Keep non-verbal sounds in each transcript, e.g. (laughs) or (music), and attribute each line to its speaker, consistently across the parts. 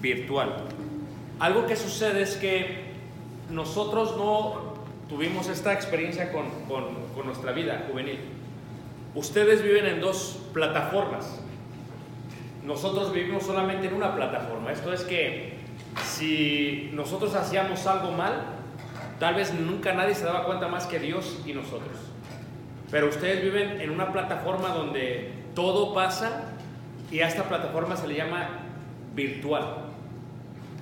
Speaker 1: virtual. Algo que sucede es que nosotros no tuvimos esta experiencia con, con- nuestra vida juvenil. Ustedes viven en dos plataformas. Nosotros vivimos solamente en una plataforma. Esto es que si nosotros hacíamos algo mal, tal vez nunca nadie se daba cuenta más que Dios y nosotros. Pero ustedes viven en una plataforma donde todo pasa y a esta plataforma se le llama virtual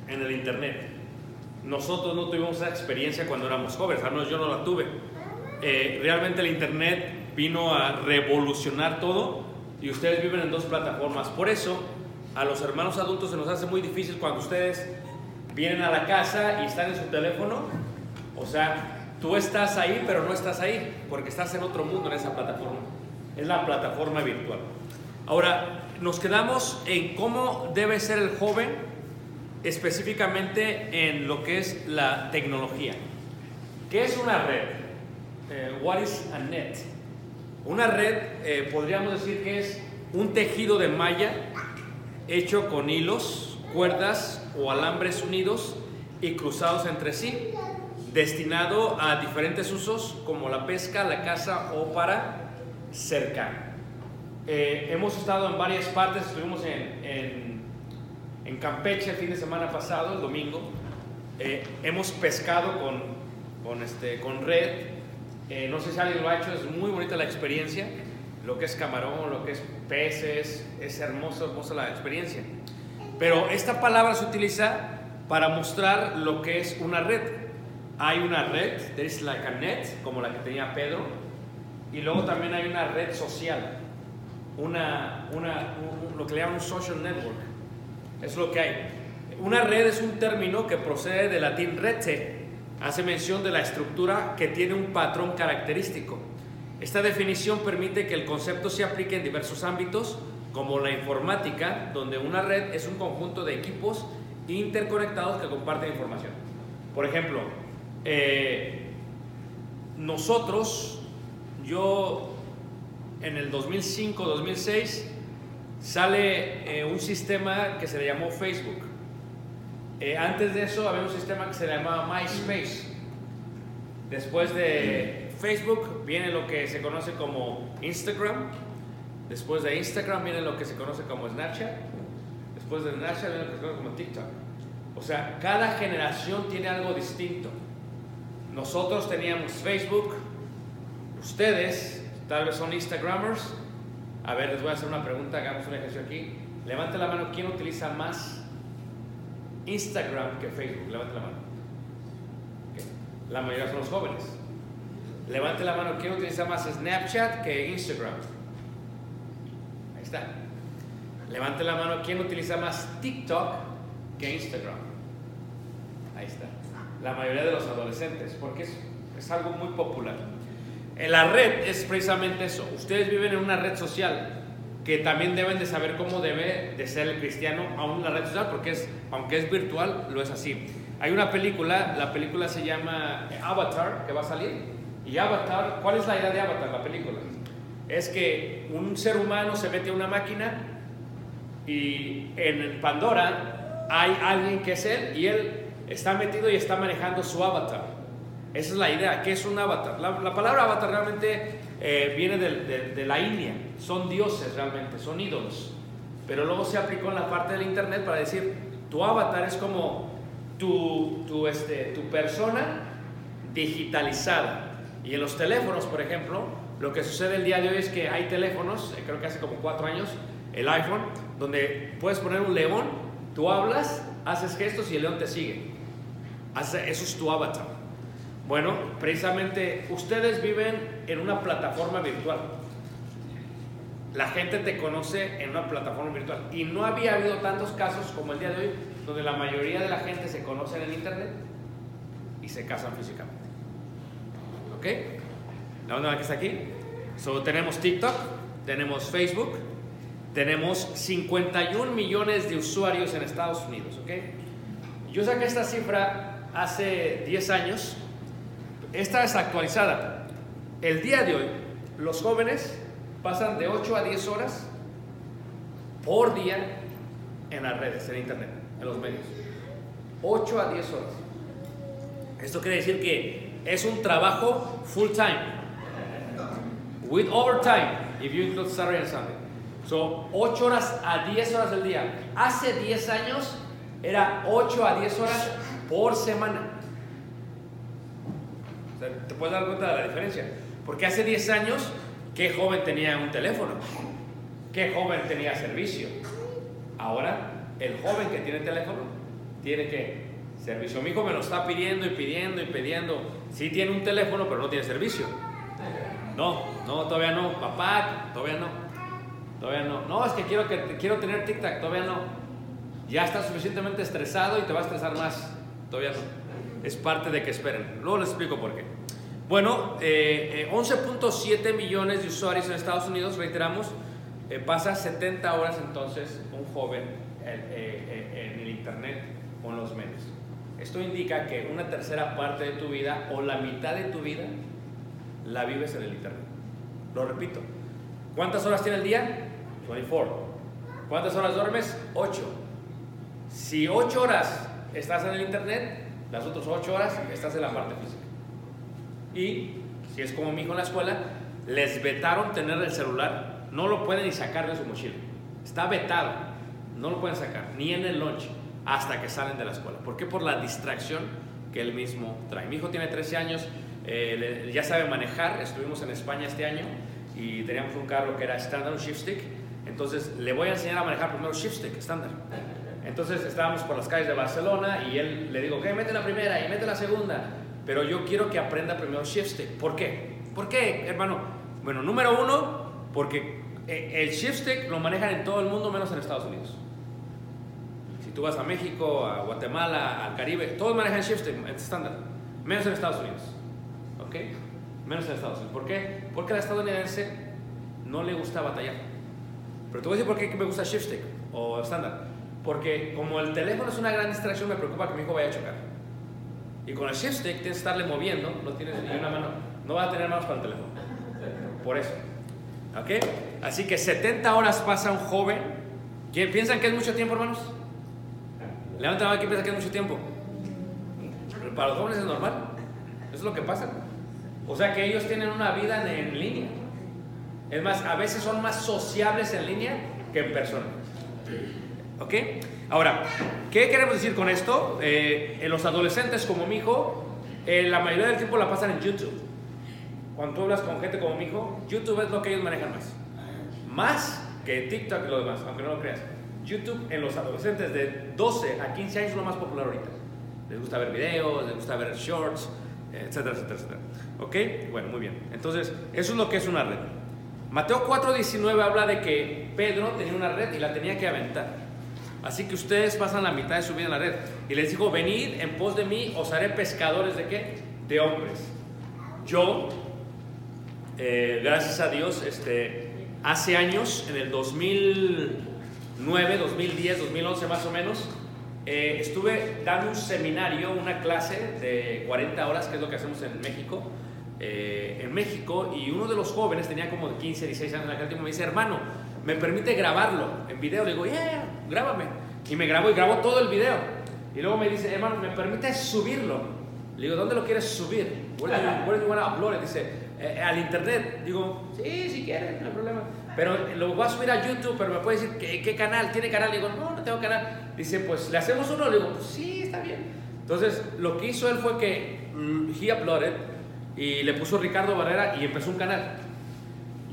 Speaker 1: en el internet. Nosotros no tuvimos esa experiencia cuando éramos jóvenes, al menos yo no la tuve. Eh, realmente el internet vino a revolucionar todo y ustedes viven en dos plataformas. Por eso a los hermanos adultos se nos hace muy difícil cuando ustedes vienen a la casa y están en su teléfono. O sea, tú estás ahí, pero no estás ahí, porque estás en otro mundo en esa plataforma. Es la plataforma virtual. Ahora, nos quedamos en cómo debe ser el joven, específicamente en lo que es la tecnología. ¿Qué es una red? Eh, what is a net? Una red, eh, podríamos decir que es un tejido de malla hecho con hilos, cuerdas o alambres unidos y cruzados entre sí, destinado a diferentes usos como la pesca, la caza o para cercar. Eh, hemos estado en varias partes, estuvimos en, en, en Campeche el fin de semana pasado, el domingo. Eh, hemos pescado con, con, este, con red. Eh, no sé si alguien lo ha hecho, es muy bonita la experiencia. Lo que es camarón, lo que es peces, es hermoso, hermosa la experiencia. Pero esta palabra se utiliza para mostrar lo que es una red. Hay una red, there is like a net, como la que tenía Pedro, y luego también hay una red social, una, una, un- un- lo que le llaman un social network. Es lo que hay. Una red es un término que procede del latín rete, hace mención de la estructura que tiene un patrón característico. Esta definición permite que el concepto se aplique en diversos ámbitos, como la informática, donde una red es un conjunto de equipos interconectados que comparten información. Por ejemplo, eh, nosotros, yo en el 2005-2006 sale eh, un sistema que se le llamó Facebook. Eh, antes de eso había un sistema que se llamaba MySpace. Después de Facebook viene lo que se conoce como Instagram. Después de Instagram viene lo que se conoce como Snapchat. Después de Snapchat viene lo que se conoce como TikTok. O sea, cada generación tiene algo distinto. nosotros teníamos Facebook, ustedes tal vez son Instagramers. A ver, les voy a hacer una pregunta, hagamos un ejercicio aquí. Levante la mano, ¿quién utiliza más Instagram que Facebook? Levante la mano. La mayoría son los jóvenes. Levante la mano, ¿quién utiliza más Snapchat que Instagram? Ahí está. Levante la mano, ¿quién utiliza más TikTok que Instagram? Ahí está. La mayoría de los adolescentes, porque es, es algo muy popular. La red es precisamente eso. Ustedes viven en una red social que también deben de saber cómo debe de ser el cristiano aún en la red social, porque aunque es virtual, lo es así. Hay una película, la película se llama Avatar, que va a salir. Y Avatar, ¿cuál es la idea de Avatar, la película? Es que un ser humano se mete a una máquina y en Pandora hay alguien que es él y él está metido y está manejando su avatar. Esa es la idea, ¿qué es un avatar? La, la palabra avatar realmente eh, viene de, de la India, son dioses realmente, son ídolos. Pero luego se aplicó en la parte del internet para decir, tu avatar es como tu, tu, este, tu persona digitalizada. Y en los teléfonos, por ejemplo, lo que sucede el día de hoy es que hay teléfonos, eh, creo que hace como cuatro años, el iPhone, donde puedes poner un león, tú hablas, haces gestos y el león te sigue. Eso es tu avatar. Bueno, precisamente ustedes viven en una plataforma virtual. La gente te conoce en una plataforma virtual. Y no había habido tantos casos como el día de hoy, donde la mayoría de la gente se conoce en el Internet y se casan físicamente. ¿Ok? La onda que está aquí. So, tenemos TikTok, tenemos Facebook, tenemos 51 millones de usuarios en Estados Unidos. ¿Ok? Yo saqué esta cifra hace 10 años. Esta es actualizada. El día de hoy, los jóvenes pasan de 8 a 10 horas por día en las redes, en internet, en los medios. 8 a 10 horas. Esto quiere decir que es un trabajo full time. With overtime, if you include Saturday and Sunday. So, 8 horas a 10 horas del día. Hace 10 años era 8 a 10 horas por semana. Te puedes dar cuenta de la diferencia. Porque hace 10 años, ¿qué joven tenía un teléfono? ¿Qué joven tenía servicio? Ahora, el joven que tiene teléfono tiene que servicio. Mi hijo me lo está pidiendo y pidiendo y pidiendo. Sí tiene un teléfono, pero no tiene servicio. No, no, todavía no. Papá, todavía no. Todavía no. No, es que quiero, que quiero tener TikTok, todavía no. Ya estás suficientemente estresado y te va a estresar más. Todavía no. Es parte de que esperen. Luego les explico por qué. Bueno, eh, eh, 11.7 millones de usuarios en Estados Unidos, reiteramos, eh, pasa 70 horas entonces un joven eh, eh, en el Internet en los medios. Esto indica que una tercera parte de tu vida o la mitad de tu vida la vives en el Internet. Lo repito. ¿Cuántas horas tiene el día? 24. ¿Cuántas horas duermes? 8. Si 8 horas estás en el Internet, las otras 8 horas estás en la parte física. Y si es como mi hijo en la escuela, les vetaron tener el celular, no lo pueden ni sacar de su mochila. Está vetado, no lo pueden sacar, ni en el lunch, hasta que salen de la escuela. ¿Por qué? Por la distracción que él mismo trae. Mi hijo tiene 13 años, eh, ya sabe manejar, estuvimos en España este año y teníamos un carro que era estándar, un shift stick. Entonces le voy a enseñar a manejar primero shift stick, estándar. Entonces estábamos por las calles de Barcelona y él le digo, ok, mete la primera y mete la segunda. Pero yo quiero que aprenda primero shift stick. ¿Por qué? ¿Por qué, hermano? Bueno, número uno, porque eh, el shift stick lo manejan en todo el mundo menos en Estados Unidos. Si tú vas a México, a Guatemala, al Caribe, todos manejan shift stick, es estándar. Menos en Estados Unidos. ¿Ok? Menos en Estados Unidos. ¿Por qué? Porque al estadounidense no le gusta batallar. Pero te voy a decir por qué me gusta shift stick o estándar. Porque como el teléfono es una gran distracción, me preocupa que mi hijo vaya a chocar. Y con el shift stick tienes que estarle moviendo, no tienes ni una mano, no va a tener manos para el teléfono. Por eso. ¿Ok? Así que 70 horas pasa un joven. ¿Quién piensan que es mucho tiempo, hermanos? Levanta la mano, ¿quién piensa que es mucho tiempo? Para los jóvenes es normal. Eso es lo que pasa. O sea que ellos tienen una vida en, en línea. Es más, a veces son más sociables en línea que en persona. ¿Ok? Ahora, ¿qué queremos decir con esto? Eh, los adolescentes como mi hijo, eh, la mayoría del tiempo la pasan en YouTube. Cuando tú hablas con gente como mi hijo, YouTube es lo que ellos manejan más. Más que TikTok y lo demás, aunque no lo creas. YouTube en los adolescentes de 12 a 15 años es lo más popular ahorita. Les gusta ver videos, les gusta ver shorts, etcétera, etcétera, etcétera. ¿Ok? Bueno, muy bien. Entonces, eso es lo que es una red. Mateo 4:19 habla de que Pedro tenía una red y la tenía que aventar. Así que ustedes pasan la mitad de su vida en la red. Y les dijo, venid en pos de mí, os haré pescadores de qué? De hombres. Yo, eh, gracias a Dios, este, hace años, en el 2009, 2010, 2011 más o menos, eh, estuve dando un seminario, una clase de 40 horas, que es lo que hacemos en México, eh, en México, y uno de los jóvenes tenía como 15, 16 años en aquel tiempo, me dice, hermano, ¿me permite grabarlo en video? Le digo, yeah, grábame. Y me grabó y grabó todo el video. Y luego me dice, hermano, ¿me permite subirlo? Le digo, ¿dónde lo quieres subir? Where do you, where upload it? Dice, "Eh, al internet. Digo, sí, si quieres, no hay problema. Pero lo voy a subir a YouTube, pero me puede decir, ¿qué, qué canal? ¿Tiene canal? Le digo, no, no tengo canal. Dice, pues, ¿le hacemos uno? Le digo, pues sí, está bien. Entonces, lo que hizo él fue que mm, he uploaded y le puso Ricardo Barrera y empezó un canal.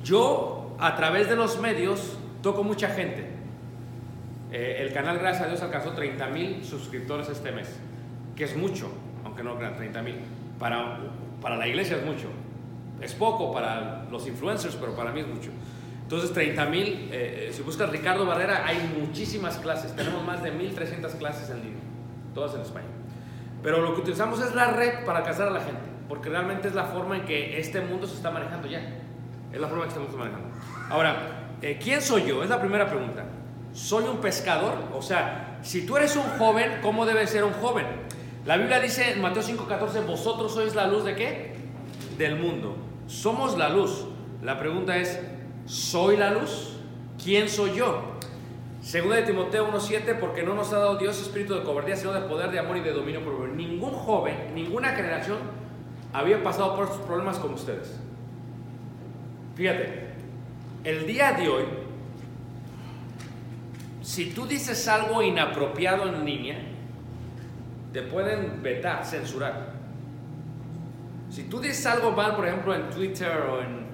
Speaker 1: Yo, a través de los medios, toco mucha gente. Eh, el canal, gracias a Dios, alcanzó 30 mil suscriptores este mes, que es mucho, aunque no crean 30 mil. Para, para la iglesia es mucho. Es poco para los influencers, pero para mí es mucho. Entonces, 30 mil, eh, si buscas Ricardo Barrera, hay muchísimas clases. Tenemos más de 1.300 clases en línea, todas en español. Pero lo que utilizamos es la red para alcanzar a la gente, porque realmente es la forma en que este mundo se está manejando ya. Es la forma que estamos manejando. Ahora, eh, ¿quién soy yo? Es la primera pregunta. ¿Soy un pescador? O sea, si tú eres un joven, ¿cómo debe ser un joven? La Biblia dice en Mateo 5:14, vosotros sois la luz de qué? Del mundo. Somos la luz. La pregunta es, ¿soy la luz? ¿Quién soy yo? Segunda de Timoteo 1:7, porque no nos ha dado Dios espíritu de cobardía, sino de poder, de amor y de dominio propio. Ningún joven, ninguna generación había pasado por estos problemas como ustedes. Fíjate, el día de hoy, si tú dices algo inapropiado en línea, te pueden vetar, censurar. Si tú dices algo mal, por ejemplo, en Twitter o en,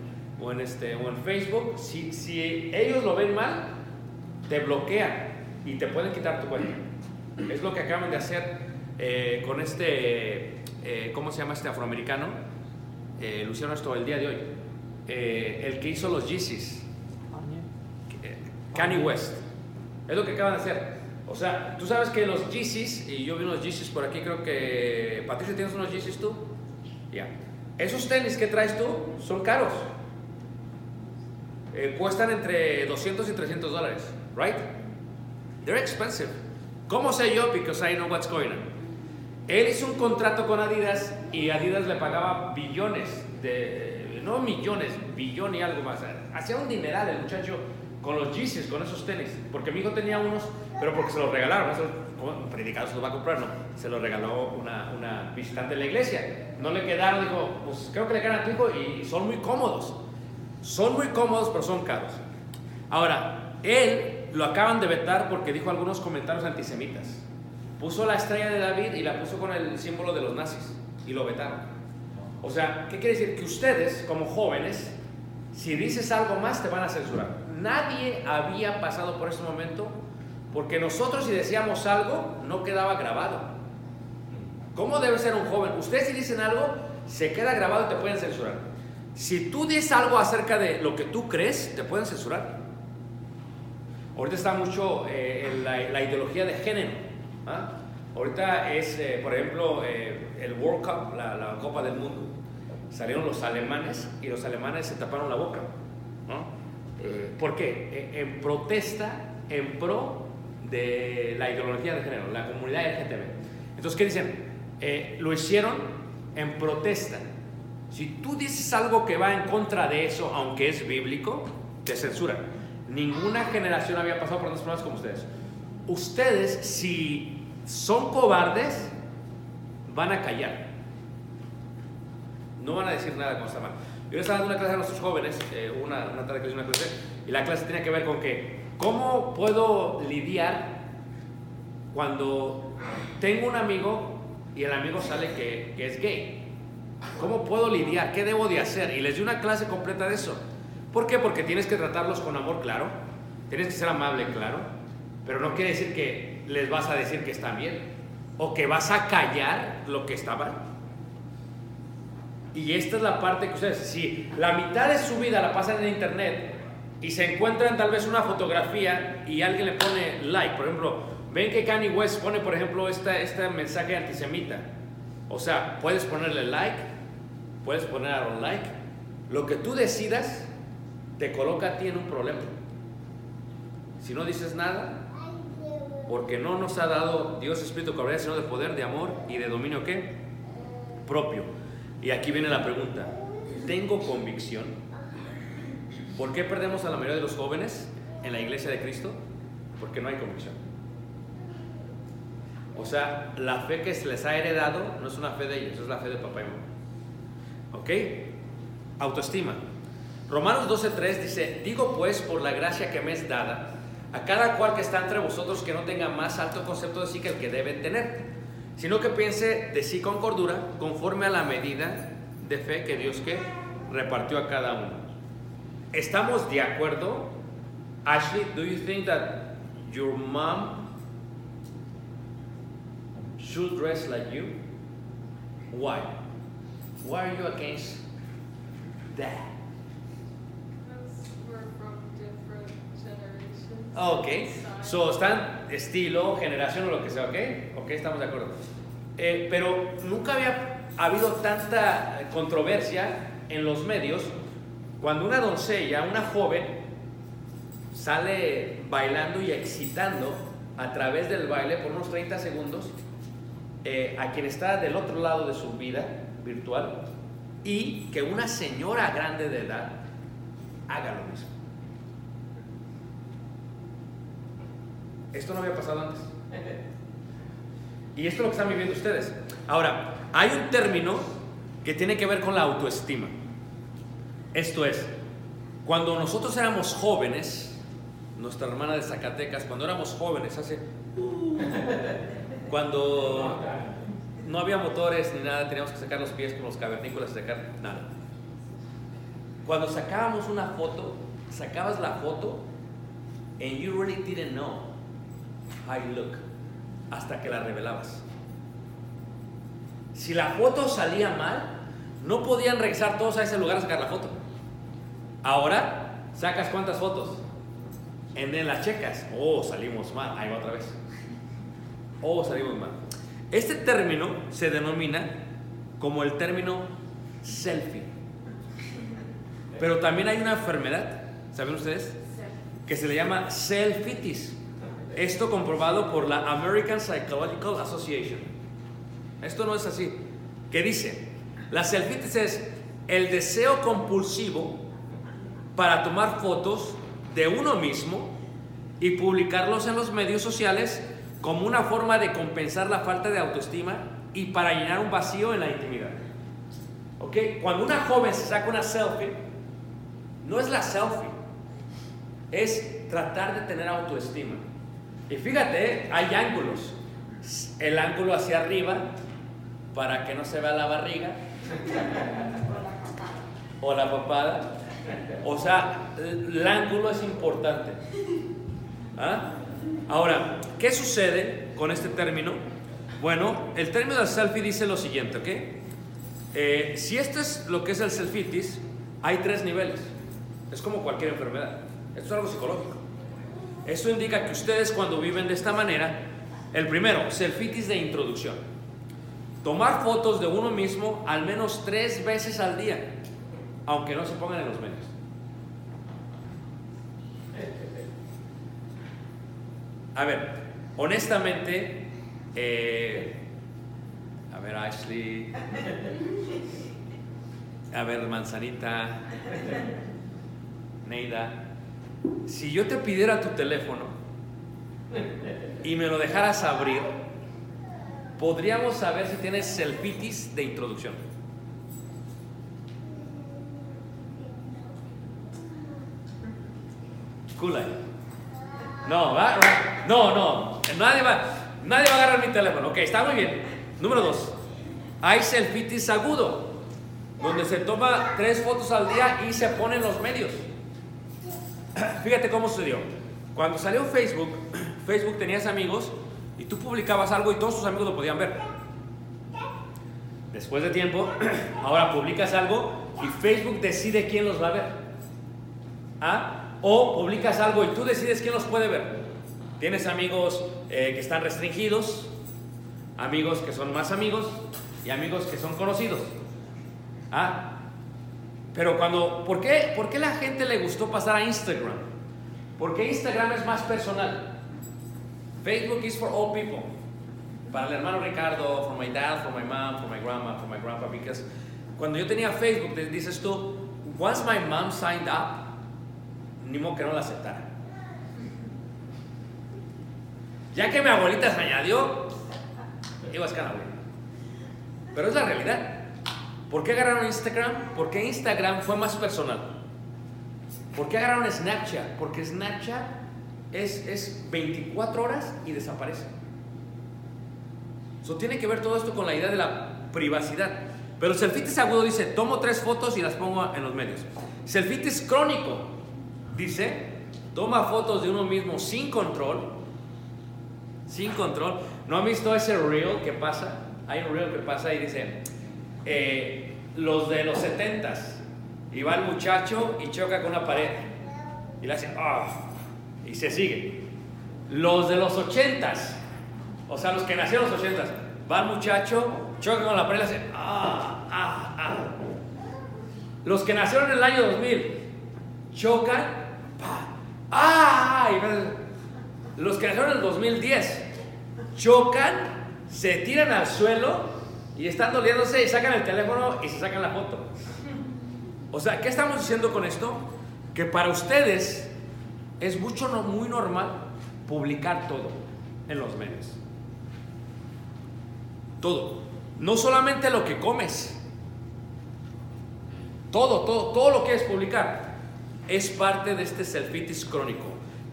Speaker 1: o en, este, o en Facebook, si, si ellos lo ven mal, te bloquean y te pueden quitar tu cuenta. Es lo que acaban de hacer eh, con este, eh, ¿cómo se llama este afroamericano? Eh, hicieron esto el día de hoy. Eh, el que hizo los Yeezys, Kanye West. Es lo que acaban de hacer. O sea, tú sabes que los Yeezys, y yo vi unos Yeezys por aquí, creo que. Patricia, ¿tienes unos Yeezys tú? Ya. Esos tenis que traes tú son caros. Eh, cuestan entre 200 y 300 dólares, right? They're expensive. ¿Cómo sé yo? Because I know what's going on. Él hizo un contrato con Adidas y Adidas le pagaba billones de, no millones, billón y algo más. Hacía un dineral el muchacho con los Yeezys, con esos tenis, porque mi hijo tenía unos, pero porque se los regalaron, un predicado se los va a comprar, no, se los regaló una, una visitante de la iglesia. No le quedaron, dijo, pues creo que le quedan a tu hijo y son muy cómodos. Son muy cómodos, pero son caros. Ahora, él lo acaban de vetar porque dijo algunos comentarios antisemitas. Puso la estrella de David y la puso con el símbolo de los nazis y lo vetaron. O sea, ¿qué quiere decir? Que ustedes, como jóvenes, si dices algo más, te van a censurar. Nadie había pasado por este momento porque nosotros, si decíamos algo, no quedaba grabado. ¿Cómo debe ser un joven? Ustedes, si dicen algo, se queda grabado y te pueden censurar. Si tú dices algo acerca de lo que tú crees, te pueden censurar. Ahorita está mucho eh, la, ideología de género. ¿ah? Ahorita es, eh, por ejemplo, eh, el World Cup, la Copa del Mundo. Salieron los alemanes y los alemanes se taparon la boca. ¿no? Eh, ¿Por qué? En, en protesta, en pro de la ideología de género, la comunidad LGTB. Entonces, ¿qué dicen? Eh, lo hicieron en protesta. Si tú dices algo que va en contra de eso, aunque es bíblico, te censuran. Ninguna generación había pasado por unos problemas como ustedes. Ustedes, si son cobardes, van a callar. No van a decir nada con esta mano. Yo estaba dando una clase a nuestros jóvenes, eh, una, una tarde que hice una clase, y la clase tenía que ver con que, ¿cómo puedo lidiar cuando tengo un amigo y el amigo sale que, que es gay. ¿Cómo puedo lidiar? ¿Qué debo de hacer? Y les di una clase completa de eso. ¿Por qué? Porque tienes que tratarlos con amor, claro. Tienes que ser amable, claro. Pero no quiere decir que les vas a decir que está bien. O que vas a callar lo que está mal. Y esta es la parte que ustedes, si la mitad de su vida la pasan en internet y se encuentran tal vez una fotografía y alguien le pone like, por ejemplo, ven que Kanye West pone, por ejemplo, esta, este mensaje antisemita. O sea, puedes ponerle like, puedes poner a un like. Lo que tú decidas te coloca a ti en un problema. Si no dices nada, porque no nos ha dado Dios Espíritu Cabrera, sino de poder, de amor y de dominio qué? Propio. Y aquí viene la pregunta. ¿Tengo convicción? ¿Por qué perdemos a la mayoría de los jóvenes en la iglesia de Cristo? Porque no hay convicción. O sea, la fe que se les ha heredado no es una fe de ellos, es la fe de papá y mamá. ¿Ok? Autoestima. Romanos 12.3 dice, digo pues por la gracia que me es dada, a cada cual que está entre vosotros que no tenga más alto concepto de sí que el que debe tener, sino que piense de sí con cordura, conforme a la medida de fe que Dios que repartió a cada uno. ¿Estamos de acuerdo? Ashley, do you think that your mom should dress like you? Why? Why are you against that?
Speaker 2: Because we're from different generations.
Speaker 1: Ok,
Speaker 2: Style.
Speaker 1: So están estilo, generación o lo que sea, ok, ok, estamos de acuerdo. Eh, pero nunca había habido tanta controversia en los medios cuando una doncella, una joven, sale bailando y excitando a través del baile por unos 30 segundos eh, a quien está del otro lado de su vida virtual y que una señora grande de edad haga lo mismo. Esto no había pasado antes. (laughs) Y esto es lo que están viviendo ustedes. Ahora, hay un término que tiene que ver con la autoestima. Esto es, cuando nosotros éramos jóvenes, nuestra hermana de Zacatecas, cuando éramos jóvenes, hace... (laughs) Cuando no había motores ni nada, teníamos que sacar los pies con los cavernícolas y sacar nada. Cuando sacábamos una foto, sacabas la foto and you really didn't know you look hasta que la revelabas. Si la foto salía mal, no podían regresar todos a ese lugar a sacar la foto. Ahora, sacas cuántas fotos. En en las checas. Oh, salimos mal. Ahí va otra vez. Oh, salimos mal. Este término se denomina como el término selfie. Pero también hay una enfermedad, ¿saben ustedes? Que se le llama selfitis. Esto comprobado por la American Psychological Association. Esto no es así. ¿Qué dice? La selfitis es el deseo compulsivo para tomar fotos de uno mismo y publicarlos en los medios sociales como una forma de compensar la falta de autoestima y para llenar un vacío en la intimidad. ¿Ok? Cuando una joven se saca una selfie, no es la selfie, es tratar de tener autoestima. Y fíjate, hay ángulos. El ángulo hacia arriba para que no se vea la barriga o la papada. O sea, el ángulo es importante. ¿Ah? Ahora, ¿qué sucede con este término? Bueno, el término del selfie dice lo siguiente, ¿ok? Eh, si esto es lo que es el selfitis, hay tres niveles. Es como cualquier enfermedad. Esto es algo psicológico. Esto indica que ustedes cuando viven de esta manera, el primero, selfitis de introducción. Tomar fotos de uno mismo al menos tres veces al día, aunque no se pongan en los medios. A ver, honestamente, eh, a ver, Ashley, a ver, Manzanita, Neida, si yo te pidiera tu teléfono y me lo dejaras abrir, podríamos saber si tienes selfitis de introducción. Kool-Aid. No, va, no, no, nadie va, nadie va a agarrar mi teléfono. Ok, está muy bien. Número dos, hay selfitis agudo, donde se toma tres fotos al día y se pone en los medios. (coughs) Fíjate cómo sucedió. Cuando salió Facebook, (coughs) Facebook tenías amigos y tú publicabas algo y todos tus amigos lo podían ver. Después de tiempo, (coughs) ahora publicas algo y Facebook decide quién los va a ver. ¿Ah? O publicas algo y tú decides quién los puede ver. Tienes amigos eh, que están restringidos, amigos que son más amigos y amigos que son conocidos. ¿Ah? Pero cuando, ¿por qué, ¿por qué la gente le gustó pasar a Instagram? Porque Instagram es más personal. Facebook is for all people. Para el hermano Ricardo, for my dad, for my mom, for my grandma, for my grandpa, because cuando yo tenía Facebook, dices tú, once my mom signed up, ni modo que no la aceptara. Ya que mi abuelita se añadió, a escalar. Pero es la realidad. ¿Por qué agarraron Instagram? Porque Instagram fue más personal. ¿Por qué agarraron Snapchat? Porque Snapchat es, es 24 horas y desaparece. Eso tiene que ver todo esto con la idea de la privacidad. Pero selfitis agudo dice, tomo tres fotos y las pongo en los medios. Selfitis crónico dice, toma fotos de uno mismo sin control. Sin control. ¿No han visto ese reel que pasa? Hay un reel que pasa y dice, eh, los de los 70s. Y va el muchacho y choca con una pared. Y le hace, ah, y se sigue. Los de los 80s, o sea, los que nacieron en los 80s, va el muchacho, choca con la pared y le hace, ah, ah, ah. Los que nacieron en el año 2000, chocan, ah, y los que nacieron en el 2010, chocan, se tiran al suelo y están doliéndose y sacan el teléfono y se sacan la foto. O sea, ¿qué estamos diciendo con esto? Que para ustedes es mucho, no, muy normal publicar todo en los medios. Todo. No solamente lo que comes. Todo, todo, todo lo que es publicar es parte de este selfitis crónico.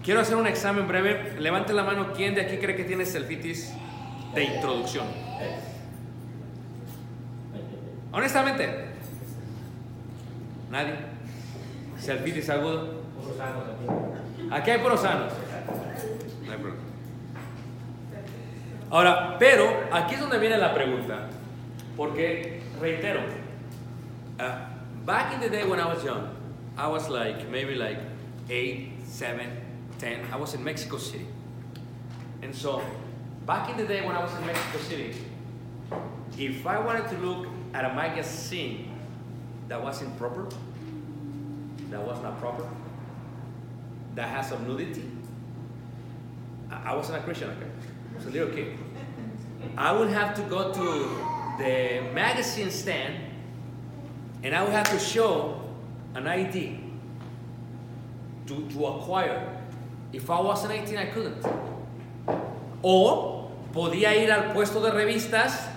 Speaker 1: Quiero hacer un examen breve. Levante la mano. ¿Quién de aquí cree que tiene selfitis de introducción? Honestamente, nadie. Selfitis agudo. Aquí hay puros sanos. No hay problema. Ahora, pero aquí es donde viene la pregunta. Porque, reitero, uh, back in the day when I was young, I was like, maybe like 8, 7, 10. I was in Mexico City. And so, back in the day when I was in Mexico City, if I wanted to look at a magazine that wasn't proper, that was not proper, that has some nudity, I I wasn't a Christian, okay? I was a little kid. I would have to go to the magazine stand and I would have to show an ID to, to acquire. If I wasn't 18, I couldn't. O podía ir al puesto de revistas,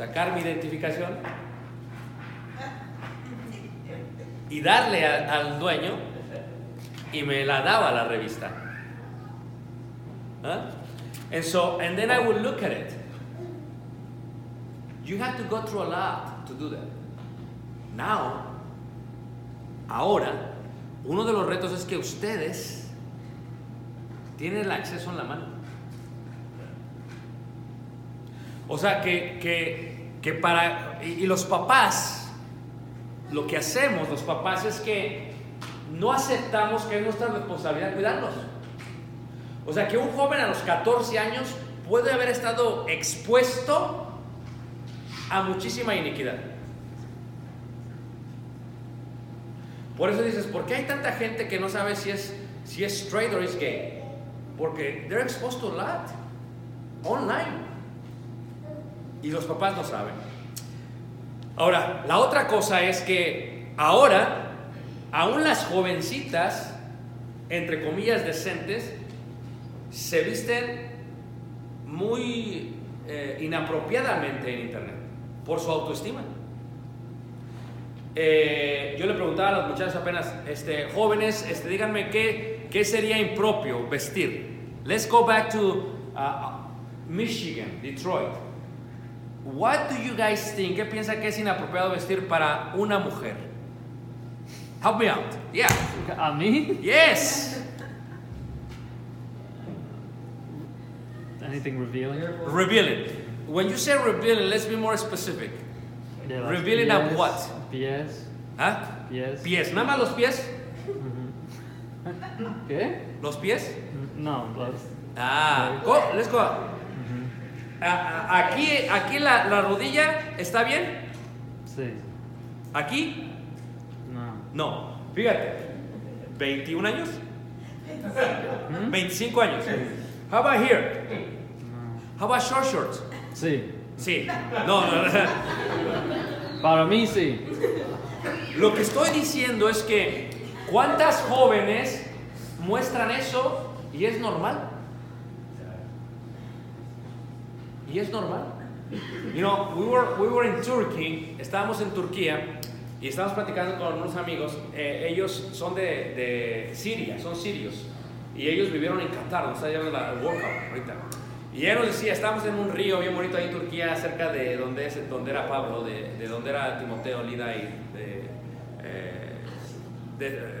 Speaker 1: sacar mi identificación y darle al dueño y me la daba la revista. Huh? And so, and then I would look at it. You have to go through a lot to do that. Now, ahora, uno de los retos es que ustedes tienen el acceso en la mano. O sea, que, que, que para... Y, los papás, lo que hacemos los papás es que no aceptamos que es nuestra responsabilidad cuidarlos. O sea, que un joven a los 14 años puede haber estado expuesto a muchísima iniquidad. Por eso dices, ¿por qué hay tanta gente que no sabe si es, si es straight or es gay? Porque they're exposed to a lot online. Y los papás no saben. Ahora, la otra cosa es que ahora, aún las jovencitas, entre comillas decentes, se visten muy eh, inapropiadamente en Internet por su autoestima. Eh, yo le preguntaba a los muchachos apenas, este, jóvenes, este, díganme qué, qué sería impropio vestir. Let's go back to uh, Michigan, Detroit. What do you guys think? ¿Qué piensa que es inapropiado vestir para una mujer? Help me out. Yeah.
Speaker 3: ¿A mí?
Speaker 1: Yes.
Speaker 3: Anything revealing?
Speaker 1: Revealing. When you say revealing, let's be more specific.
Speaker 3: Las
Speaker 1: Revealing of
Speaker 3: pies,
Speaker 1: what?
Speaker 3: Pies.
Speaker 1: ¿Ah?
Speaker 3: Pies.
Speaker 1: Pies. ¿Nada más los pies? (laughs)
Speaker 3: ¿Qué?
Speaker 1: ¿Los pies?
Speaker 3: No, los.
Speaker 1: Ah, go, let's go. Aquí, aquí la, la rodilla está bien.
Speaker 3: Sí.
Speaker 1: Aquí,
Speaker 3: No.
Speaker 1: no. Fíjate, 21 años, 25 años. How about here?
Speaker 3: No.
Speaker 1: How about short shorts?
Speaker 3: Sí.
Speaker 1: Sí. No, no, no.
Speaker 3: Para mí sí.
Speaker 1: Lo que estoy diciendo es que cuántas jóvenes muestran eso y es normal. Y es normal. You know, we were, we were in Turkey, estábamos en Turquía y estábamos platicando con unos amigos. eh, ellos son de, de Siria, son sirios. Y ellos vivieron en Qatar, nos está llevando la Cup ahorita. Y él nos decía, estábamos en un río bien bonito ahí en Turquía, cerca de donde, es, donde era Pablo, de, de donde era Timoteo, Lida y de, eh, de.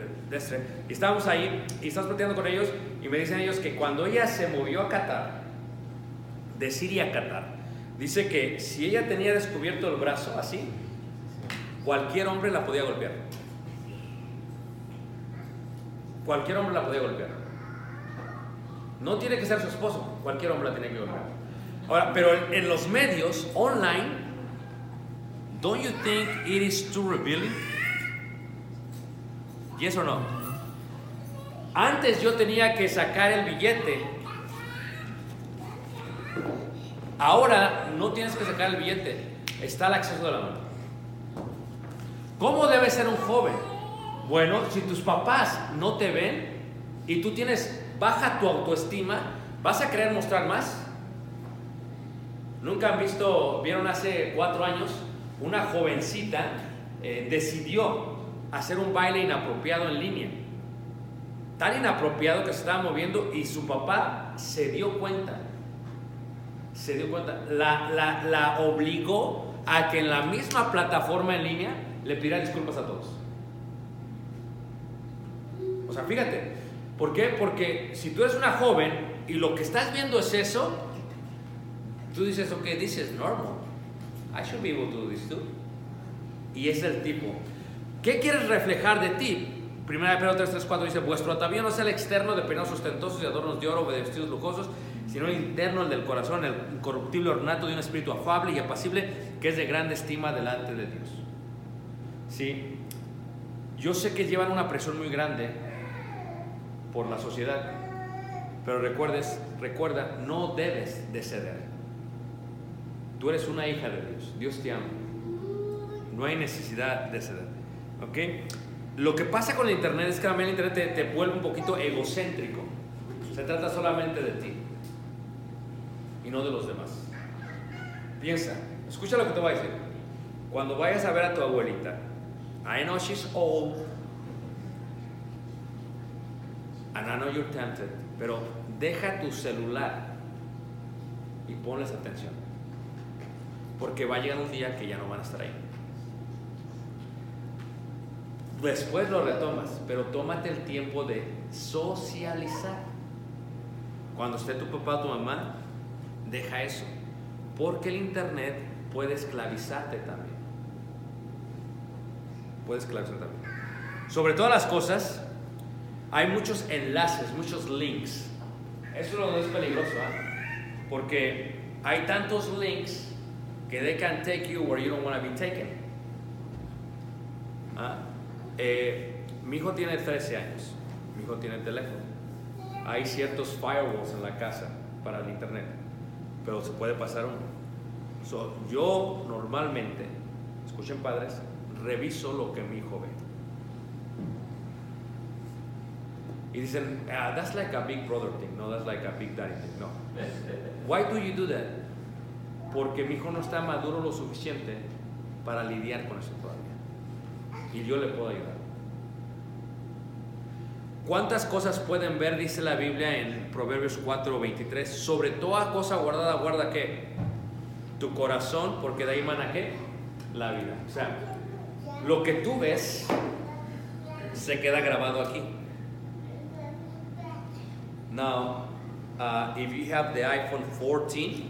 Speaker 1: Y estábamos ahí y estábamos platicando con ellos y me dicen ellos que cuando ella se movió a Qatar, de Siria a Qatar, dice que si ella tenía descubierto el brazo así, cualquier hombre la podía golpear. Cualquier hombre la podía golpear. No tiene que ser su esposo, cualquier hombre la tiene que golpear. Ahora, pero en, los medios online, don't you think it is too revealing? Yes or no? Antes yo tenía que sacar el billete. Ahora no tienes que sacar el billete. Está al acceso de la mano. ¿Cómo debe ser un joven? Bueno, si tus papás no te ven y tú tienes baja tu autoestima, ¿vas a querer mostrar más? Nunca han visto, vieron hace cuatro años, una jovencita eh, decidió hacer un baile inapropiado en línea. Tan inapropiado que se estaba moviendo y su papá se dio cuenta. Se dio cuenta. La, la- la obligó a que en la misma plataforma en línea le pidiera disculpas a todos. O sea, fíjate. ¿Por qué? Porque si tú eres una joven y lo que estás viendo es eso, tú dices, ok, this is normal. I should be able to do this too. Y es el tipo. ¿Qué quieres reflejar de ti? Primera de Pedro 3, 3, 4 dice, vuestro atavío no es el externo de peinados ostentosos y adornos de oro o de vestidos lujosos, sino el interno, el del corazón, el incorruptible ornato de un espíritu afable y apacible que es de grande estima delante de Dios. Sí, yo sé que llevan una presión muy grande por la sociedad, pero recuerdes, recuerda, no debes de ceder. Tú eres una hija de Dios, Dios te ama. No hay necesidad de ceder. ¿Ok? Lo que pasa con el Internet es que también el Internet te, te vuelve un poquito egocéntrico. Se trata solamente de ti no de los demás. Piensa, escucha lo que te voy a decir. Cuando vayas a ver a tu abuelita, I know she's old, and I know you're tempted, pero deja tu celular y ponles atención. Porque va a llegar un día que ya no van a estar ahí. Después lo retomas, pero tómate el tiempo de socializar. Cuando esté tu papá o tu mamá, deja eso. Porque el internet puede esclavizarte también. Puede esclavizarte también. Sobre todas las cosas, hay muchos enlaces, muchos links. Eso que es peligroso, ¿ah? Porque hay tantos links que they can take you where you don't want to be taken. ¿Ah? Eh, mi hijo tiene 13 años, mi hijo tiene teléfono. Hay ciertos firewalls en la casa para el internet, pero se puede pasar uno. So, yo normalmente, escuchen padres, reviso lo que mi hijo ve. Y dicen, ah, that's like a big brother thing, no, that's like a big daddy thing, no. (laughs) Why do you do that? Porque mi hijo no está maduro lo suficiente para lidiar con eso todavía. Y yo le puedo ayudar. ¿Cuántas cosas pueden ver, dice la Biblia en Proverbios 4, 23? Sobre toda cosa guardada, guarda qué? Tu corazón, porque de ahí mana qué? La vida. O sea, lo que tú ves se queda grabado aquí. Now, uh, if you have the iPhone 14,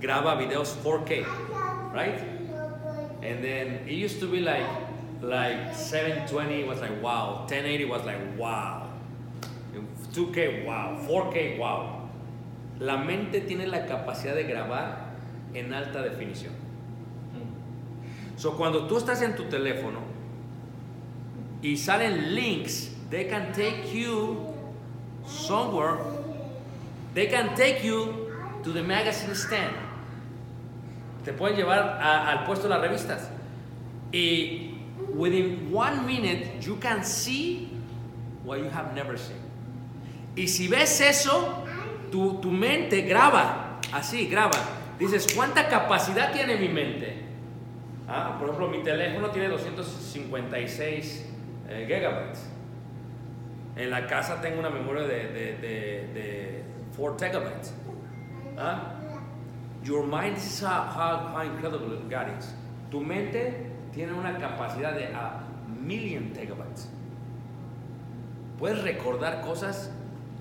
Speaker 1: graba videos 4K, right? And then it used to be like like 720 was like wow, 1080 was like wow, 2K wow, 4K wow. La mente tiene la capacidad de grabar en alta definición. So cuando tú estás en tu teléfono y salen links, they can take you somewhere. They can take you to the magazine stand. Te pueden llevar al puesto de las revistas. Y within one minute you can see what you have never seen. Y si ves eso, tu, tu mente graba, así graba. Dices, ¿cuánta capacidad tiene mi mente? Ah, por ejemplo, mi teléfono tiene 256 eh, gigabytes. En la casa tengo una memoria de, de, de, de 4 terabytes. Ah, Your mind is how, how, how incredible God is. Tu mente tiene una capacidad de a million terabytes. Puedes recordar cosas,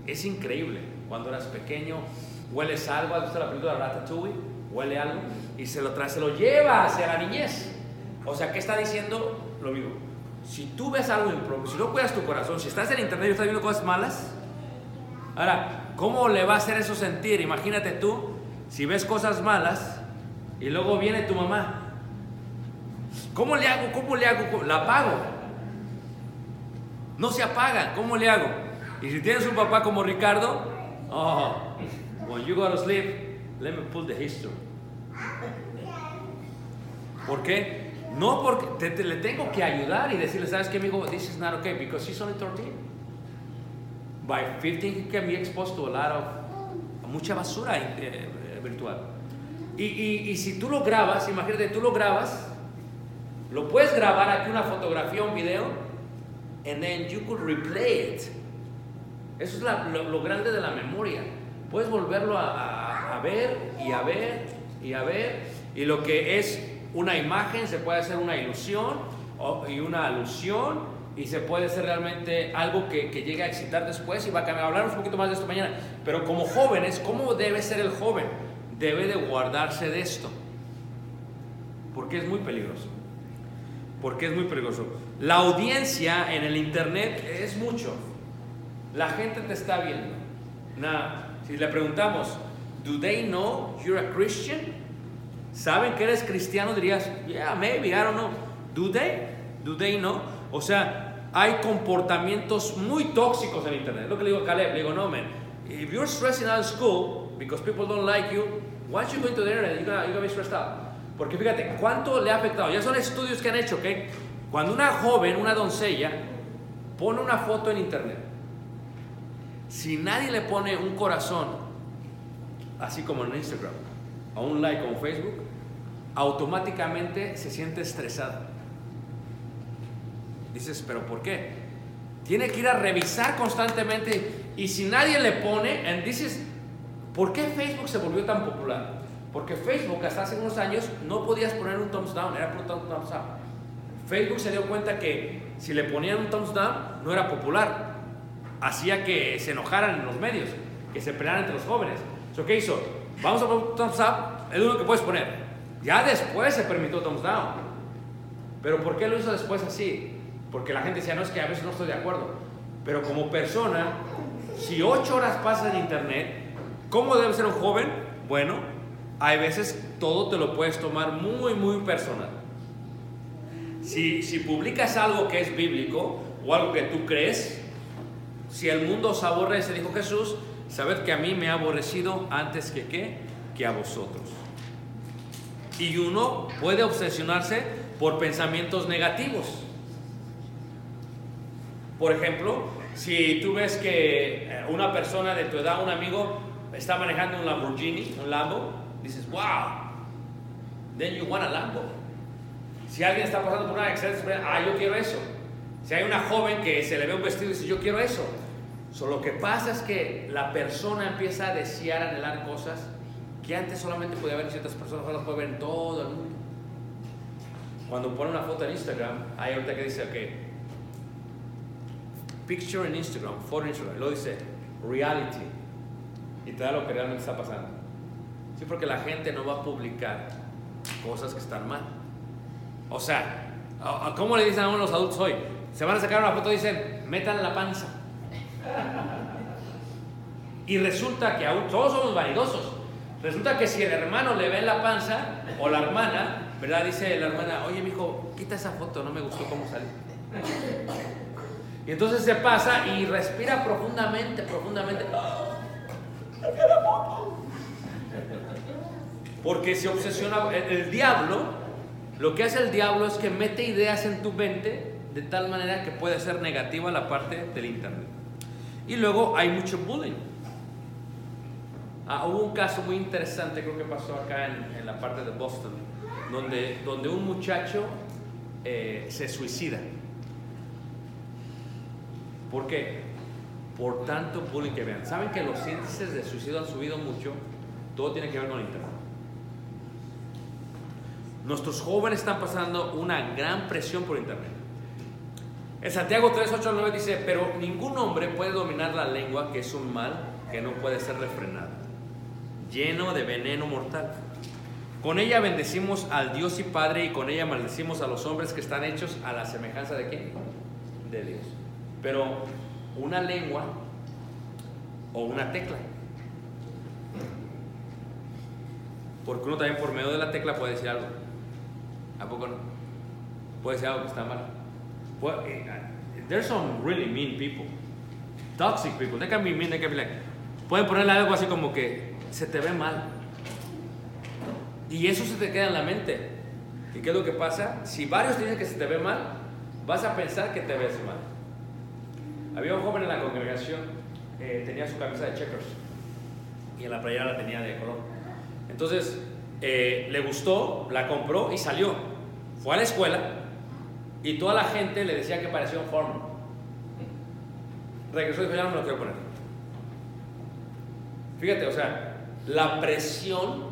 Speaker 1: es increíble. Cuando eras pequeño, hueles algo, ¿has visto la película Ratatouille? Huele algo y se lo trae, se lo lleva hacia la niñez. O sea, ¿qué está diciendo? Lo mismo. Si tú ves algo impro- si no cuidas tu corazón, si estás en internet y estás viendo cosas malas, ahora, ¿cómo le va a hacer eso sentir? Imagínate tú, si ves cosas malas y luego viene tu mamá. ¿Cómo le hago? ¿Cómo le hago? La apago. No se apaga. ¿Cómo le hago? Y si tienes un papá como Ricardo, oh, when you go to sleep, let me pull the history. ¿Por qué? No porque te, le tengo que ayudar y decirle, ¿sabes qué, amigo? This is not okay because he's only 13. By 15, he can be exposed to a lot of, mucha basura eh, virtual. Y, y- y si tú lo grabas, imagínate, tú lo grabas, lo puedes grabar aquí una fotografía, un video, and then you could replay it. Eso es lo, grande de la memoria. Puedes volverlo a, ver y a ver y a ver. Y lo que es una imagen se puede hacer una ilusión y una alusión. Y se puede hacer realmente algo que, que llegue a excitar después y va a cambiar. Hablaremos un poquito más de esto mañana. Pero como jóvenes, ¿cómo debe ser el joven? Debe de guardarse de esto. Porque es muy peligroso. Porque es muy peligroso. La audiencia en el internet es mucho. La gente te está viendo. Now, si le preguntamos, ¿do they know you're a Christian? ¿Saben que eres cristiano? Dirías, yeah, maybe, I don't know. ¿Do they? ¿Do they know? O sea, hay comportamientos muy tóxicos en internet. Lo que le digo a Caleb, le digo, no, man, if you're stressing out of school because people don't like you, why don't you go into the internet? You're gonna, you're gonna be stressed out. Porque fíjate, ¿cuánto le ha afectado? Ya son estudios que han hecho, ¿ok? Cuando una joven, una doncella, pone una foto en internet, si nadie le pone un corazón, así como en Instagram, o un like o Facebook, automáticamente se siente estresada. Dices, ¿pero por qué? Tiene que ir a revisar constantemente y si nadie le pone, is- ¿por qué Facebook se volvió tan popular? Porque Facebook hasta hace unos años no podías poner un thumbs down, era por thumbs up. Facebook se dio cuenta que si le ponían un thumbs down no era popular. Hacía que se enojaran en los medios, que se pelearan entre los jóvenes. So, ¿Qué hizo? Vamos a poner un thumbs up, es lo que puedes poner. Ya después se permitió thumbs down. Pero ¿por qué lo hizo después así? Porque la gente decía, no es que a veces no estoy de acuerdo. Pero como persona, si ocho horas pasas en internet, ¿cómo debe ser un joven? Bueno, hay veces todo te lo puedes tomar muy, muy personal. Si, si publicas algo que es bíblico o algo que tú crees, si el mundo os aborrece, dijo Jesús, sabed que a mí me ha aborrecido antes que qué, que a vosotros. Y uno puede obsesionarse por pensamientos negativos. Por ejemplo, si tú ves que eh, una persona de tu edad, un amigo, está manejando un Lamborghini, un Lambo, dices, wow, then you want a Lambo. Si alguien está pasando por una excelente experiencia, ah, yo quiero eso. Si hay una joven que se le ve un vestido y dice, yo quiero eso. Solo lo que pasa es que la persona empieza a desear, anhelar cosas que antes solamente podía ver en ciertas personas, ahora las puede ver en todo el mundo. Cuando pone una foto en Instagram, hay ahorita que dice, ok, picture en Instagram, foto en Instagram, luego dice reality, y te da lo que realmente está pasando. Sí, porque la gente no va a publicar cosas que están mal. O sea, ¿a- a ¿cómo le dicen a uno los adultos hoy? Se van a sacar una foto y dicen, metan la panza. Y resulta que aún todos somos vanidosos. Resulta que si el hermano le ve la panza o la hermana, ¿verdad? Dice la hermana, oye, mijo, quita esa foto, no me gustó cómo salió. Y entonces se pasa y respira profundamente, profundamente. Porque se obsesiona. El, el diablo, lo que hace el diablo es que mete ideas en tu mente de tal manera que puede ser negativa la parte del internet. Y luego hay mucho bullying. Ah, hubo un caso muy interesante, creo que pasó acá en, en la parte de Boston, donde, donde un muchacho eh, se suicida. ¿Por qué? Por tanto bullying que vean. ¿Saben que los índices de suicidio han subido mucho? Todo tiene que ver con Internet. Nuestros jóvenes están pasando una gran presión por Internet. En Santiago 3, 8 al 9 dice, pero ningún hombre puede dominar la lengua, que es un mal que no puede ser refrenado, lleno de veneno mortal. Con ella bendecimos al Dios y Padre y con ella maldecimos a los hombres que están hechos a la semejanza de quién? De Dios. Pero una lengua o una tecla. Porque uno también por medio de la tecla puede decir algo. ¿A poco no? Puede decir algo que está mal. Puede- eh, uh, there's some really mean people. Toxic people. They can be mean, they can be like. Pueden ponerle algo así como que se te ve mal. Y eso se te queda en la mente. ¿Y qué es lo que pasa? Si varios dicen que se te ve mal, vas a pensar que te ves mal. Había un joven en la congregación, eh, tenía su camisa de checkers y en la playera la tenía de color. Entonces, eh, le gustó, la compró y salió. Fue a la escuela y toda la gente le decía que parecía un forno. Regresó y dijo, ya no me lo quiero poner. Fíjate, o sea, la presión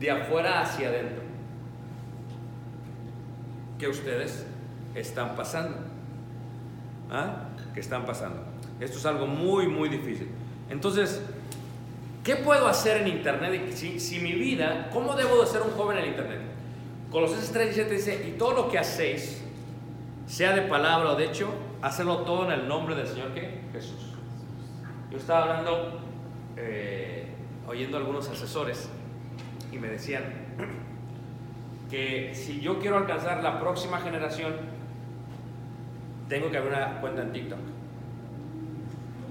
Speaker 1: de afuera hacia adentro que ustedes están pasando. ¿Ah? Que están pasando. Esto es algo muy, muy difícil. Entonces, ¿qué puedo hacer en Internet? Si, si mi vida, ¿cómo debo de ser un joven en Internet? Colosenses 3.17 dice, y todo lo que hacéis, sea de palabra o de hecho, hacerlo todo en el nombre del Señor, ¿qué? Jesús. Yo estaba hablando, eh, oyendo a algunos asesores, y me decían (clears throat) que si yo quiero alcanzar la próxima generación, tengo que abrir una cuenta en TikTok.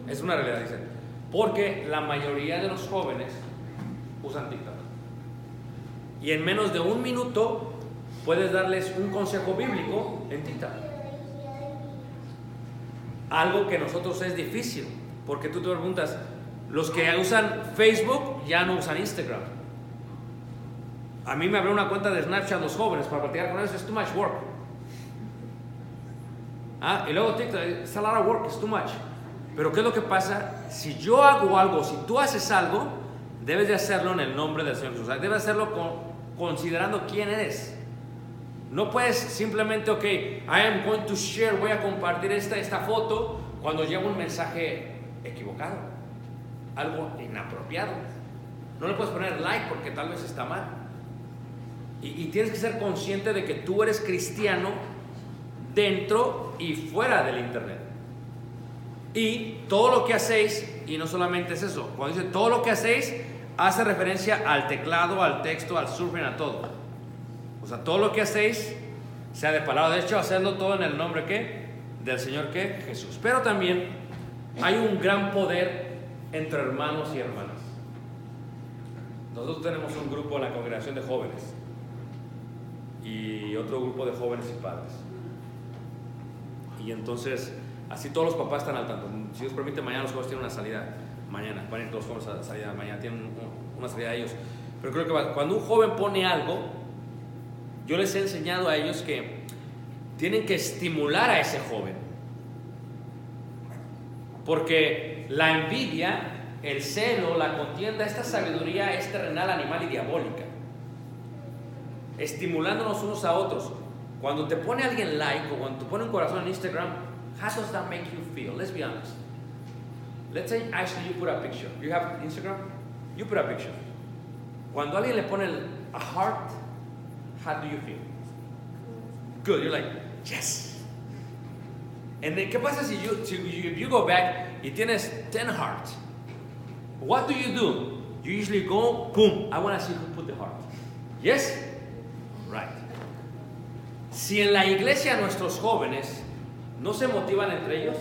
Speaker 1: Es una realidad, dicen. Porque la mayoría de los jóvenes usan TikTok. Y en menos de un minuto puedes darles un consejo bíblico en TikTok. Algo que nosotros es difícil, porque tú te preguntas, los que usan Facebook ya no usan Instagram. A mí me abrió una cuenta de Snapchat los jóvenes para platicar con ellos, es too much work. Ah, y luego TikTok, it's a lot of work, it's too much. Pero ¿qué es lo que pasa? Si yo hago algo, si tú haces algo, debes de hacerlo en el nombre del Señor Jesús. O sea, Debes hacerlo con- considerando quién eres. No puedes simplemente, ok, I am going to share, voy a compartir esta, esta foto cuando lleva un mensaje equivocado, algo inapropiado. No le puedes poner like porque tal vez está mal. Y, y tienes que ser consciente de que tú eres cristiano dentro y fuera del Internet. Y todo lo que hacéis, y no solamente es eso, cuando dice todo lo que hacéis, hace referencia al teclado, al texto, al surfing, a todo. O sea, todo lo que hacéis, sea de palabra, de hecho, hacerlo todo en el nombre que del Señor que Jesús. Pero también hay un gran poder entre hermanos y hermanas. Nosotros tenemos un grupo en la congregación de jóvenes y otro grupo de jóvenes y padres. Y entonces, así todos los papás están al tanto. Si Dios permite, mañana los jóvenes tienen una salida. Mañana, van a ir los jóvenes a salida mañana, tienen un- una salida ellos. Pero creo que cuando un joven pone algo, yo les he enseñado a ellos que tienen que estimular a ese joven. Porque la envidia, el celo, la contienda, esta sabiduría es terrenal, animal y diabólica. Estimulándonos unos a otros. Cuando te pone alguien like o cuando te pone un corazón en Instagram, how does that make you feel? Let's be honest. Let's say actually you put a picture. You have Instagram? You put a picture. Cuando alguien le pone a heart, how do you feel? Good. You're like, yes. And then, ¿qué pasa si you, if you go back y tienes 10 hearts? What do you do? You usually go, boom, I want to see who put the heart. Yes? Right. Si en la iglesia nuestros jóvenes no se motivan entre ellos,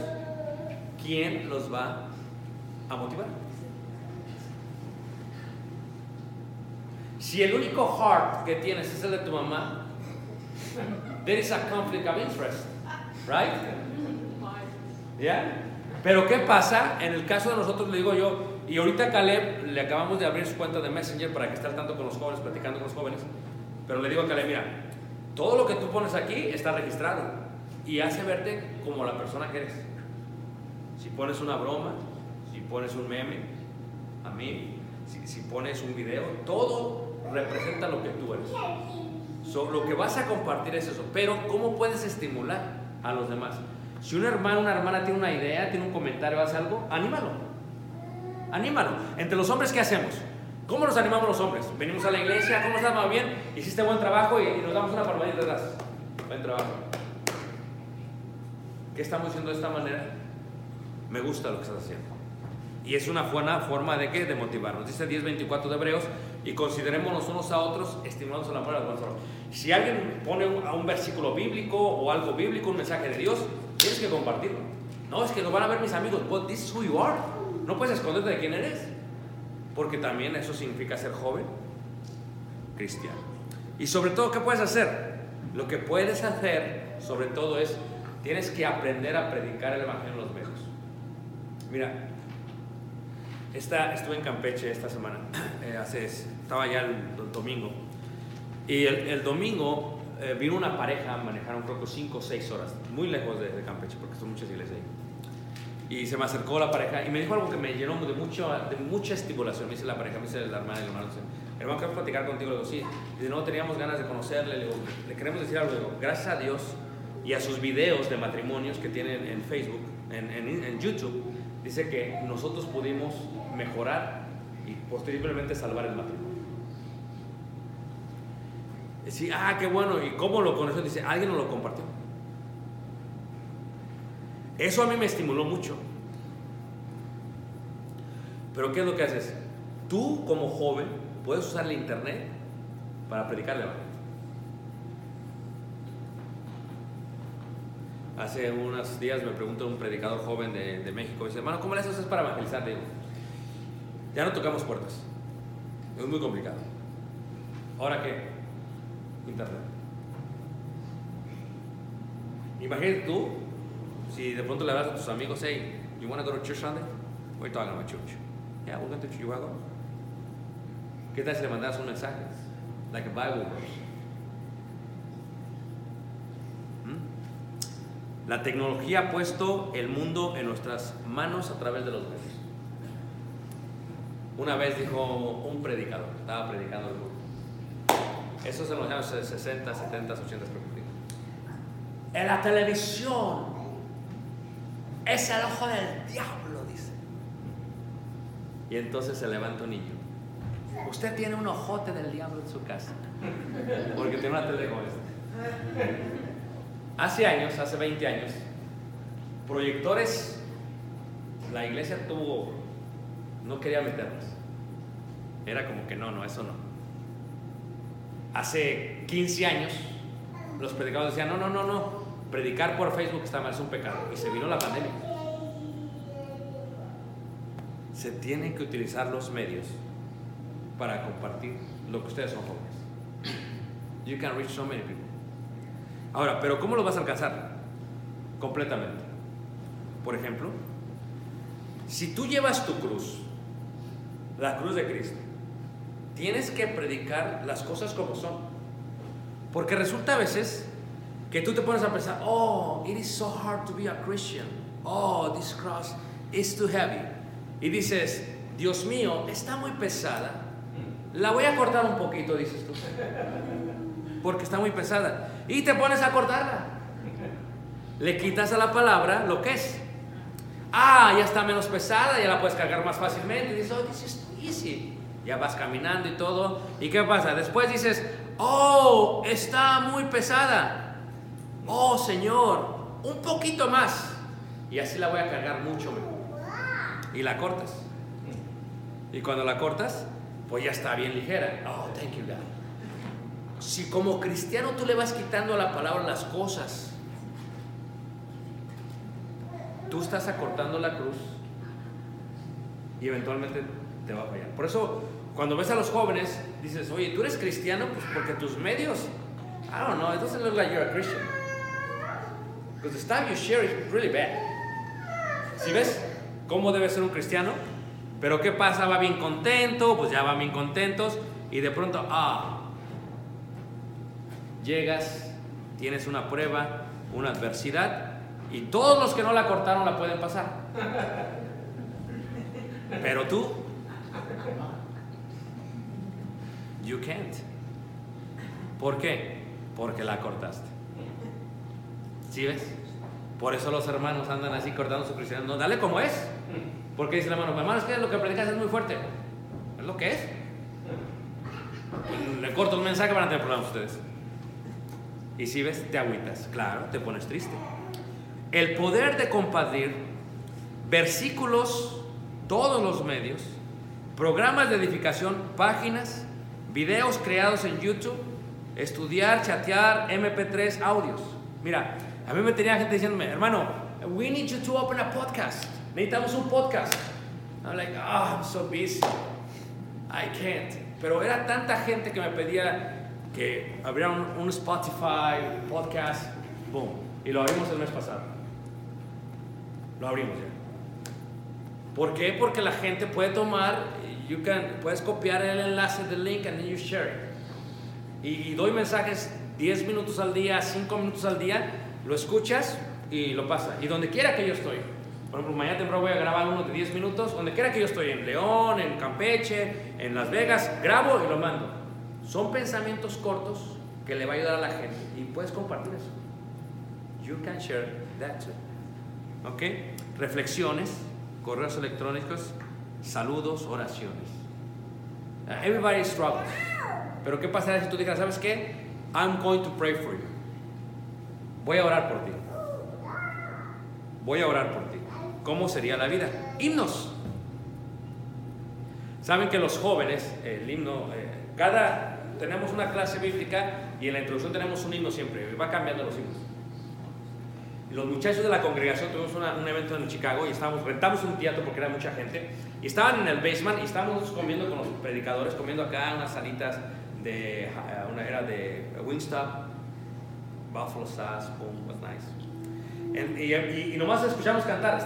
Speaker 1: ¿quién los va a motivar? Si el único heart que tienes es el de tu mamá, there is a conflict of interest, right? ¿Ya? Pero ¿qué pasa? En el caso de nosotros, le digo yo, y ahorita Caleb le acabamos de abrir su cuenta de Messenger para que esté al tanto con los jóvenes, platicando con los jóvenes, pero le digo a Caleb, mira, todo lo que tú pones aquí está registrado y hace verte como la persona que eres. Si pones una broma, si pones un meme, a mí, si, si pones un video, todo representa lo que tú eres. So, lo que vas a compartir es eso, pero ¿cómo puedes estimular a los demás? Si un hermano una hermana tiene una idea, tiene un comentario, hace algo, anímalo. Anímalo. Entre los hombres, ¿qué hacemos? ¿Cómo nos animamos los hombres? Venimos a la iglesia, ¿cómo estás? ¿Va bien? Hiciste buen trabajo y, y nos damos una palmadita atrás. Buen trabajo. ¿Qué estamos haciendo de esta manera? Me gusta lo que estás haciendo. Y es una buena forma de qué? De motivarnos. Dice 10.24 de Hebreos, y considerémonos unos a otros, estimulándonos el amor a los. Si alguien pone a un versículo bíblico o algo bíblico, un mensaje de Dios, tienes que compartirlo. No, es que lo van a ver mis amigos. But this is who you are. No puedes esconderte de quién eres. Porque también eso significa ser joven cristiano. Y sobre todo, ¿qué puedes hacer? Lo que puedes hacer, sobre todo, es tienes que aprender a predicar el evangelio en los medios. Mira, esta, estuve en Campeche esta semana, (clears throat) eh, hace, estaba ya el, el domingo, y el, el domingo eh, vino una pareja, manejaron creo que 5 o 6 horas, muy lejos de, de Campeche, porque son muchas iglesias ahí. Y se me acercó la pareja y me dijo algo que me llenó de, mucho, de mucha estimulación. Me dice la pareja, me dice la hermana y el hermano, dice, hermano, queremos platicar contigo. Le digo, sí. Y de nuevo teníamos ganas de conocerle. Le digo, le queremos decir algo. Le digo, gracias a Dios y a sus videos de matrimonios que tienen en Facebook, en, en, en YouTube, dice que nosotros pudimos mejorar y posteriormente salvar el matrimonio. Sí, ah, qué bueno. ¿Y cómo lo conoció? Dice, alguien nos lo compartió. Eso a mí me estimuló mucho. Pero ¿qué es lo que haces? Tú como joven puedes usar el internet para predicar el evangelio. Hace unos días me preguntó un predicador joven de, de México, dice, hermano, ¿cómo le haces para evangelizar? Le digo, ya no tocamos puertas. Es muy complicado. ¿Ahora qué? Internet. Imagínate tú, si de pronto le hablas a tus amigos, hey, you want to go to church Sunday? We're talking about church. Yeah, we're going to go? ¿Qué tal si le mandas un mensaje? Like a Bible verse. ¿Mm? La tecnología ha puesto el mundo en nuestras manos a través de los medios. Una vez dijo un predicador, estaba predicando el mundo. Eso se los años 60, 70, 80, En la televisión es el ojo del diablo, dice. Y entonces se levanta un niño. Usted tiene un ojote del diablo en su casa. Porque tiene una tele como esta. Hace años, hace 20 años, proyectores, la iglesia tuvo, no quería meterlos. Era como que no, no, eso no. Hace 15 años, los predicadores decían, no, no, no, no, predicar por Facebook está mal, es un pecado. Y se vino la pandemia. Se tienen que utilizar los medios para compartir lo que ustedes son jóvenes. You can reach so many people. Ahora, pero ¿cómo lo vas a alcanzar? Completamente. Por ejemplo, si tú llevas tu cruz, la cruz de Cristo, tienes que predicar las cosas como son. Porque resulta a veces que tú te pones a pensar, oh, it is so hard to be a Christian. Oh, this cross. it's too heavy. Y dices, Dios mío, está muy pesada. La voy a cortar un poquito, dices tú. Porque está muy pesada. Y te pones a cortarla. Le quitas a la palabra lo que es. Ah, ya está menos pesada, ya la puedes cargar más fácilmente. Y dices, oh, this is easy. Ya vas caminando y todo. ¿Y qué pasa? Después dices, oh, está muy pesada. Oh, Señor, un poquito más. Y así la voy a cargar mucho mejor. Y la cortas. Y cuando la cortas, pues ya está bien ligera. Oh, thank you, God. Si como cristiano tú le vas quitando a la palabra las cosas, tú estás acortando la cruz y eventualmente te va a fallar. Por eso, cuando ves a los jóvenes, dices, oye, tú eres cristiano, pues porque tus medios, I don't know, it doesn't look like you're a Christian. Because the stuff you share is really bad. Si ves cómo debe ser un cristiano, pero ¿qué pasa? Va bien contento, pues ya van bien contentos, y de pronto, ah, llegas, tienes una prueba, una adversidad, y todos los que no la cortaron la pueden pasar. Pero tú, you can't. ¿Por qué? Porque la cortaste. ¿Sí ves? Por eso los hermanos andan así cortando su cristianismo. No, dale como es. Porque dice el hermano, hermano, es que lo que predicas es muy fuerte. Es lo que es. Le corto un mensaje van a tener problemas ustedes. Y si ves, te agüitas. Claro, te pones triste. El poder de compartir versículos, todos los medios, programas de edificación, páginas, videos creados en YouTube, estudiar, chatear, MP3, audios. Mira, a mí me tenía gente diciéndome, hermano, we need you to open a podcast. Necesitamos un podcast. I'm like, ah, I'm so busy. I can't. Pero era tanta gente que me pedía que abriera un, un Spotify podcast. Boom. Y lo abrimos el mes pasado. Lo abrimos ya. ¿Por qué? Porque la gente puede tomar, you can, puedes copiar el enlace del link and then you share it. Y, y doy mensajes 10 minutos al día, 5 minutos al día, lo escuchas y lo pasa. Y donde quiera que yo estoy. Por ejemplo, mañana temprano voy a grabar uno de 10 minutos, donde quiera que yo estoy, en León, en Campeche, en Las Vegas, grabo y lo mando. Son pensamientos cortos que le va a ayudar a la gente y puedes compartir eso. You can share that too. ¿Ok? Reflexiones, correos electrónicos, saludos, oraciones. Everybody struggles. Pero ¿qué pasará si tú digas, ¿sabes qué? I'm going to pray for you. Voy a orar por ti. Voy a orar por ti. ¿Cómo sería la vida? Himnos. Saben que los jóvenes, el himno, eh, cada, tenemos una clase bíblica y en la introducción tenemos un himno siempre, va cambiando los himnos. Los muchachos de la congregación tuvimos una- un evento en Chicago y estábamos, rentamos un teatro porque era mucha gente y estaban en el basement y estábamos comiendo con los predicadores, comiendo acá unas salitas de, eh, una era de Wingstop, Buffalo Sauce, boom, was nice. Y, y- y nomás escuchamos cantar,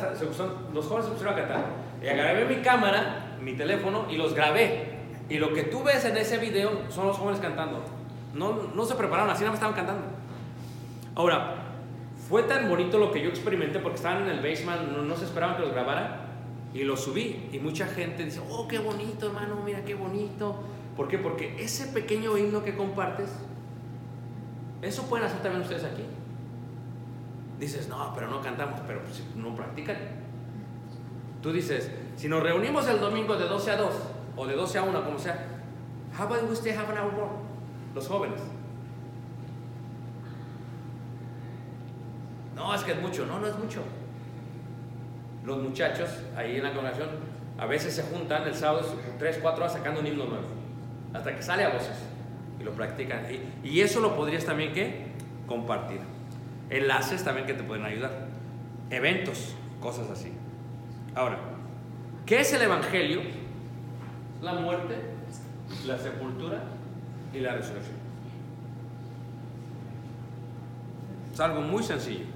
Speaker 1: los jóvenes se pusieron a cantar. Y agarré mi cámara, mi teléfono y los grabé. Y lo que tú ves en ese video son los jóvenes cantando. No, no se prepararon, así nada más estaban cantando. Ahora, fue tan bonito lo que yo experimenté porque estaban en el basement, no, no se esperaban que los grabara. Y lo subí. Y mucha gente dice, oh, qué bonito, hermano, mira qué bonito. ¿Por qué? Porque ese pequeño himno que compartes, eso pueden hacer también ustedes aquí. Dices, no, pero no cantamos, pero pues, no practican. Tú dices, si nos reunimos el domingo de 12 a 2 o de 12 a 1, como sea, how about we stay half an? Los jóvenes. No, es que es mucho. No, no es mucho. Los muchachos ahí en la congregación a veces se juntan el sábado 3, 4 horas sacando un himno nuevo. Hasta que sale a voces. Y lo practican. Y, y eso lo podrías también, ¿qué? Compartir. Enlaces también que te pueden ayudar. Eventos, cosas así. Ahora, ¿qué es el Evangelio? La muerte, la sepultura y la resurrección. Es algo muy sencillo.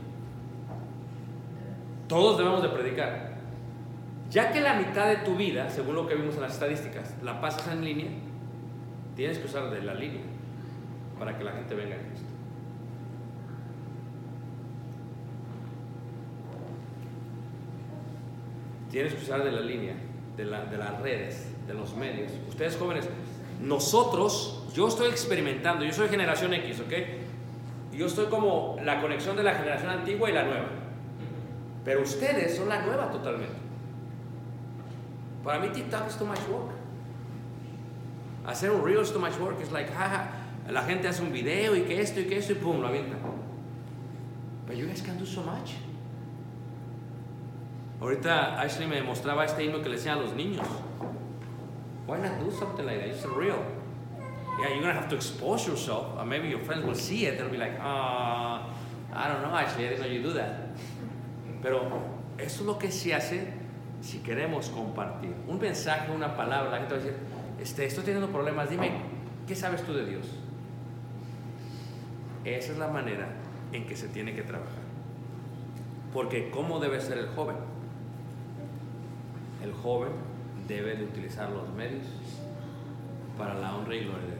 Speaker 1: Todos debemos de predicar. Ya que la mitad de tu vida, según lo que vimos en las estadísticas, la pasas en línea, tienes que usar de la línea para que la gente venga a Cristo.
Speaker 4: tienes que usar de la línea, de, de las redes, de los medios. Ustedes jóvenes, nosotros, yo estoy experimentando, yo soy generación X, ¿ok? Yo estoy como la conexión de la generación antigua y la nueva. Pero ustedes son la nueva totalmente. Para mí TikTok es too much work. Hacer un reel es too much work. Es like, jaja, la gente hace un video y que esto y que esto y pum, lo avienta. But you guys can do so much. Ahorita Ashley me mostraba este himno que le decían a los niños. Why not do something like that? It's real. Yeah, you're gonna have to expose yourself. Or maybe your friends will see it. They'll be like, ah, I don't know, Ashley, I didn't know you do that. Pero eso es lo que se hace si queremos compartir. Un mensaje, una palabra, la gente va a decir, este, estoy teniendo problemas, dime, ¿qué sabes tú de Dios? Esa es la manera en que se tiene que trabajar. Porque ¿cómo debe ser el joven? El joven debe de utilizar los medios para la honra y gloria de Dios.